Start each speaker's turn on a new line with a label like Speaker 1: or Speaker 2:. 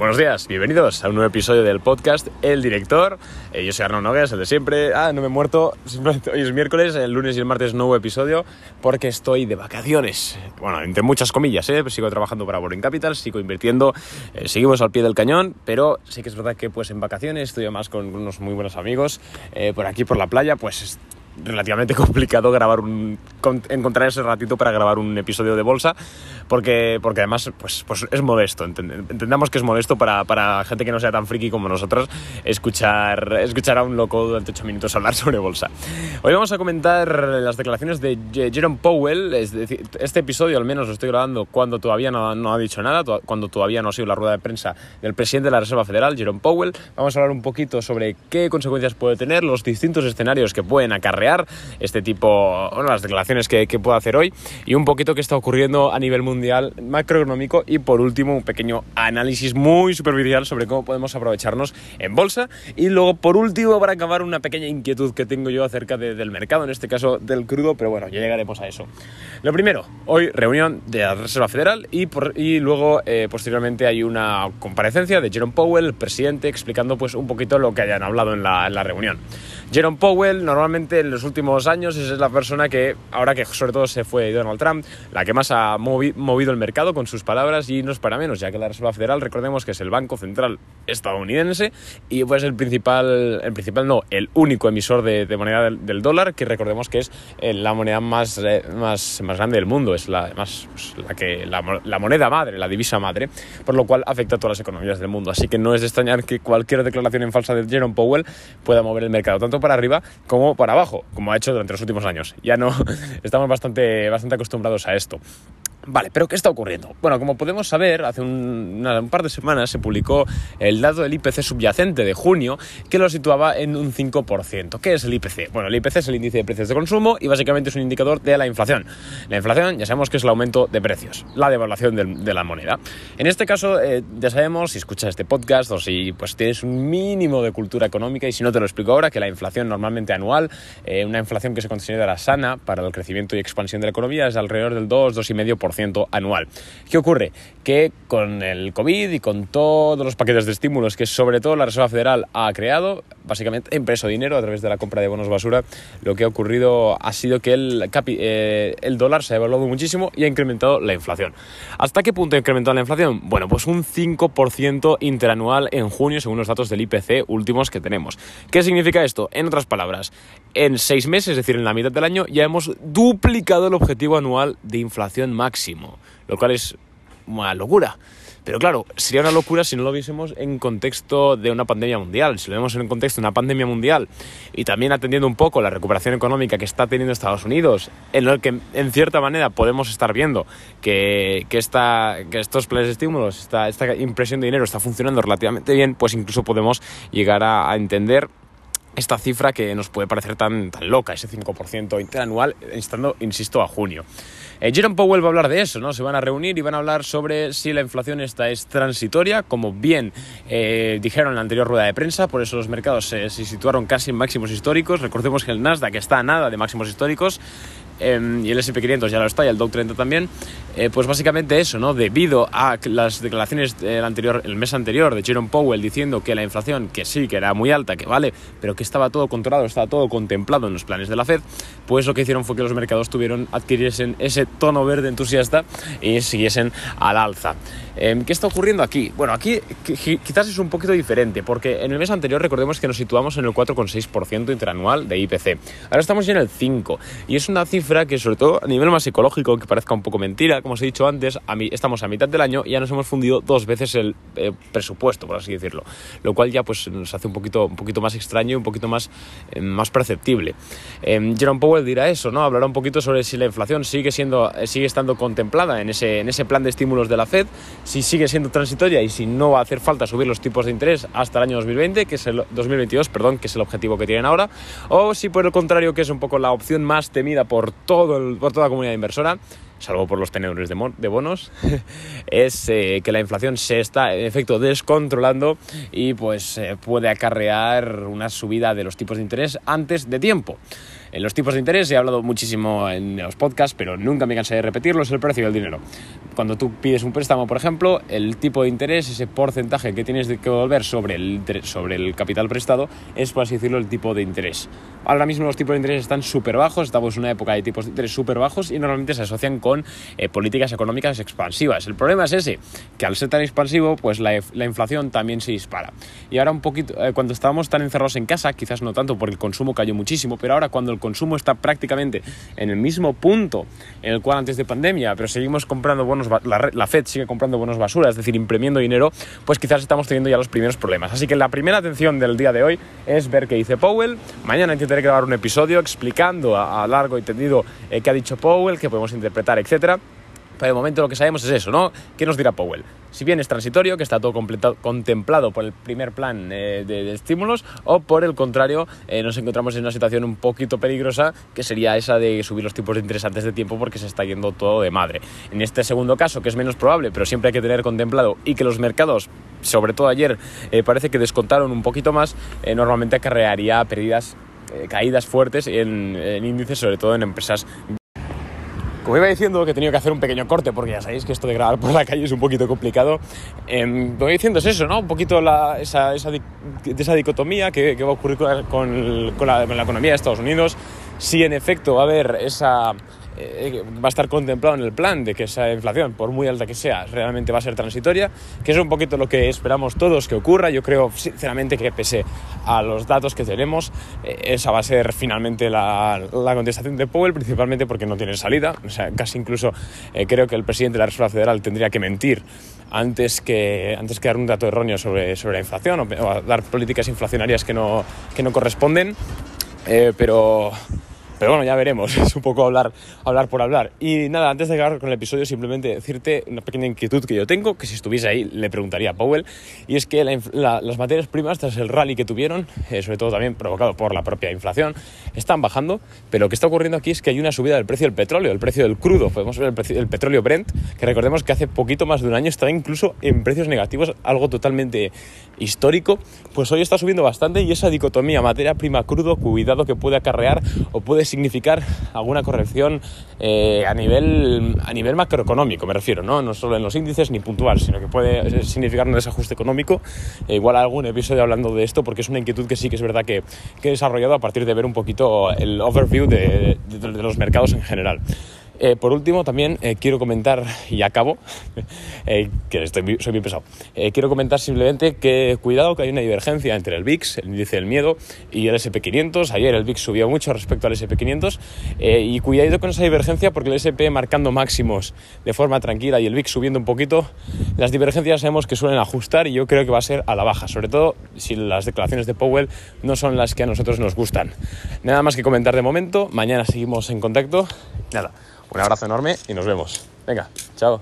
Speaker 1: Buenos días, bienvenidos a un nuevo episodio del podcast El Director. Eh, yo soy Arnaud Nogues, el de siempre. Ah, no me he muerto, hoy es miércoles, el lunes y el martes nuevo episodio porque estoy de vacaciones. Bueno, entre muchas comillas, ¿eh? sigo trabajando para Boring Capital, sigo invirtiendo, eh, seguimos al pie del cañón, pero sí que es verdad que pues en vacaciones estoy más con unos muy buenos amigos por aquí por la playa, pues relativamente complicado grabar un, encontrar ese ratito para grabar un episodio de bolsa, porque, porque además pues, pues es modesto, entendamos que es modesto para, para, gente que no sea tan friki como nosotros escuchar, escuchar a un loco durante 8 minutos hablar sobre bolsa. Hoy vamos a comentar las declaraciones de Jerome Powell, este episodio al menos lo estoy grabando cuando todavía no, no ha dicho nada, cuando todavía no ha sido la rueda de prensa del presidente de la Reserva Federal, Jerome Powell. Vamos a hablar un poquito sobre qué consecuencias puede tener, los distintos escenarios que pueden acarrear este tipo, bueno, las declaraciones que, que puedo hacer hoy y un poquito qué está ocurriendo a nivel mundial macroeconómico y por último un pequeño análisis muy superficial sobre cómo podemos aprovecharnos en bolsa y luego por último para acabar una pequeña inquietud que tengo yo acerca del mercado, en este caso del crudo, pero bueno, ya llegaremos a eso. Lo primero, hoy reunión de la Reserva Federal y, por, y luego eh, posteriormente hay una comparecencia de Jerome Powell, el presidente, explicando pues un poquito lo que hayan hablado en la, en la reunión. Jerome Powell normalmente en los últimos años es la persona que, ahora que sobre todo se fue Donald Trump, la que más ha movido el mercado con sus palabras y no es para menos, ya que la Reserva Federal, recordemos que es el Banco Central estadounidense y pues el principal, el principal no, el único emisor de, moneda del, dólar, que recordemos que es eh, la moneda más, eh, más, más grande del mundo, es la, más, pues, la, que, la, moneda madre, la divisa madre, por lo cual afecta a todas las economías del mundo. Así que no es de extrañar que cualquier declaración en falsa de Jerome Powell pueda mover el mercado, tanto para arriba como para abajo, como ha hecho durante los últimos años. Ya no estamos bastante, bastante acostumbrados a esto. Vale, pero ¿qué está ocurriendo? Bueno, como podemos saber, hace un, par de semanas se publicó el dato del IPC subyacente de junio que lo situaba en un 5%. ¿Qué es el IPC? Bueno, el IPC es el índice de precios de consumo y básicamente es un indicador de la inflación. La inflación ya sabemos que es el aumento de precios, la devaluación de, la moneda. En este caso, eh, ya sabemos, si escuchas este podcast o si pues, tienes un mínimo de cultura económica y si no te lo explico ahora, que la inflación normalmente anual, eh, una inflación que se considera sana para el crecimiento y expansión de la economía es alrededor del 2, 2,5% anual. ¿Qué ocurre? Que con el COVID y con todos los paquetes de estímulos que sobre todo la Reserva Federal ha creado, básicamente impreso dinero a través de la compra de bonos basura, lo que ha ocurrido ha sido que el, eh, el dólar se ha evaluado muchísimo y ha incrementado la inflación. ¿Hasta qué punto ha incrementado la inflación? Bueno, pues un 5% interanual en junio según los datos del IPC últimos que tenemos. ¿Qué significa esto? En otras palabras, en seis meses, es decir, en la mitad del año, ya hemos duplicado el objetivo anual de inflación máxima lo cual es una locura. Pero claro, sería una locura si no lo viésemos en contexto de una pandemia mundial. Si lo vemos en el contexto de una pandemia mundial y también atendiendo un poco la recuperación económica que está teniendo Estados Unidos, en el que en cierta manera podemos estar viendo que, que, que estos planes de estímulos, esta, esta impresión de dinero está funcionando relativamente bien, pues incluso podemos llegar a entender esta cifra que nos puede parecer tan, tan loca, ese 5% interanual, estando, insisto, a junio. Eh, Jerome Powell va a hablar de eso, ¿no? Se van a reunir y van a hablar sobre si la inflación esta es transitoria, como bien eh, dijeron en la anterior rueda de prensa, por eso los mercados se, situaron casi en máximos históricos. Recordemos que el Nasdaq está a nada de máximos históricos Em, y el SP500 ya lo está y el Dow 30 también, eh, pues básicamente eso, ¿no? Debido a las declaraciones del anterior, el mes anterior de Jerome Powell diciendo que la inflación, que sí, que era muy alta, que vale, pero que estaba todo controlado, estaba todo contemplado en los planes de la Fed, pues lo que hicieron fue que los mercados tuvieron, adquiriesen ese tono verde entusiasta y siguiesen al alza. Em, ¿Qué está ocurriendo aquí? Bueno, aquí quizás es un poquito diferente, porque en el mes anterior recordemos que nos situamos en el 4,6% interanual de IPC. Ahora estamos ya en el 5%, y es una cifra que sobre todo a nivel más psicológico, que parezca un poco mentira, como os he dicho antes, a mí, estamos a mitad del año y ya nos hemos fundido dos veces el eh, presupuesto, por así decirlo, lo cual ya pues nos hace un poquito, un poquito más extraño y un poquito más, eh, más perceptible. Em, Jerome Powell dirá eso, ¿no? Hablará un poquito sobre si la inflación sigue, siendo, eh, sigue estando contemplada en ese, en ese plan de estímulos de la Fed, si sigue siendo transitoria y si no va a hacer falta subir los tipos de interés hasta el año 2020, que es el 2022, perdón, que es el objetivo que tienen ahora, o si por el contrario, que es un poco la opción más temida por, todo por toda la comunidad inversora, salvo por los tenedores de, bonos, es eh, que la inflación se está en efecto descontrolando y pues eh, puede acarrear una subida de los tipos de interés antes de tiempo. En los tipos de interés he hablado muchísimo en los podcasts, pero nunca me cansé de repetirlo, es el precio del dinero. Cuando tú pides un préstamo, por ejemplo, el tipo de interés, ese porcentaje que tienes que devolver sobre el, sobre el capital prestado, es, por así decirlo, el tipo de interés. Ahora mismo los tipos de interés están súper bajos, estamos en una época de tipos de interés súper bajos y normalmente se asocian con eh, políticas económicas expansivas. El problema es ese, que al ser tan expansivo, pues la, la inflación también se dispara. Y ahora un poquito, eh, cuando estábamos tan encerrados en casa, quizás no tanto porque el consumo cayó muchísimo, pero ahora cuando el consumo está prácticamente en el mismo punto en el cual antes de pandemia, pero seguimos comprando bonos, la, la Fed sigue comprando bonos basura, es decir, imprimiendo dinero, pues quizás estamos teniendo ya los primeros problemas. Así que la primera atención del día de hoy es ver qué dice Powell. Mañana intentaré grabar un episodio explicando a, largo y tendido eh, qué ha dicho Powell, qué podemos interpretar, etcétera. Pero de momento lo que sabemos es eso, ¿no? ¿Qué nos dirá Powell? Si bien es transitorio, que está todo contemplado por el primer plan eh, de, estímulos, o por el contrario, eh, nos encontramos en una situación un poquito peligrosa, que sería esa de subir los tipos de interés antes de tiempo porque se está yendo todo de madre. En este segundo caso, que es menos probable, pero siempre hay que tener contemplado y que los mercados, sobre todo ayer, eh, parece que descontaron un poquito más, normalmente acarrearía pérdidas caídas fuertes en, en, índices, sobre todo en empresas como iba diciendo que he tenido que hacer un pequeño corte porque ya sabéis que esto de grabar por la calle es un poquito complicado. Eh, lo que diciendo es eso, ¿no? Un poquito la, esa, esa, dicotomía que, va a ocurrir con, la, con la economía de Estados Unidos. Si en efecto va a haber esa eh, va a estar contemplado en el plan de que esa inflación, por muy alta que sea, realmente va a ser transitoria, que es un poquito lo que esperamos todos que ocurra. Yo creo sinceramente que pese a los datos que tenemos, eh, esa va a ser finalmente la, la, contestación de Powell, principalmente porque no tiene salida. O sea, casi incluso eh, creo que el presidente de la Reserva Federal tendría que mentir antes que, antes que dar un dato erróneo sobre, sobre la inflación o, o dar políticas inflacionarias que no, que no corresponden. pero pero bueno, ya veremos, es un poco hablar, hablar por hablar. Y nada, antes de acabar con el episodio, simplemente decirte una pequeña inquietud que yo tengo, que si estuviese ahí le preguntaría a Powell, y es que las materias primas, tras el rally que tuvieron, eh, sobre todo también provocado por la propia inflación, están bajando, pero lo que está ocurriendo aquí es que hay una subida del precio del petróleo, el precio del crudo, podemos ver el, precio, el petróleo Brent, que recordemos que hace poquito más de un año estaba incluso en precios negativos, algo totalmente histórico, pues hoy está subiendo bastante y esa dicotomía materia prima crudo, cuidado que puede acarrear o puede significar alguna corrección eh, a, nivel, a nivel macroeconómico, me refiero, ¿no? no solo en los índices ni puntual, sino que puede significar un desajuste económico. E igual algún episodio hablando de esto, porque es una inquietud que sí que es verdad que, que he desarrollado a partir de ver un poquito el overview de los mercados en general. Eh, por último, también eh, quiero comentar, y acabo, eh, que estoy, soy bien pesado, quiero comentar simplemente que cuidado que hay una divergencia entre el VIX, el índice del miedo, y el SP500. Ayer el VIX subió mucho respecto al SP500, y cuidado con esa divergencia porque el SP marcando máximos de forma tranquila y el VIX subiendo un poquito, las divergencias sabemos que suelen ajustar y yo creo que va a ser a la baja, sobre todo si las declaraciones de Powell no son las que a nosotros nos gustan. Nada más que comentar de momento, mañana seguimos en contacto. Nada. Un abrazo enorme y nos vemos. Venga, chao.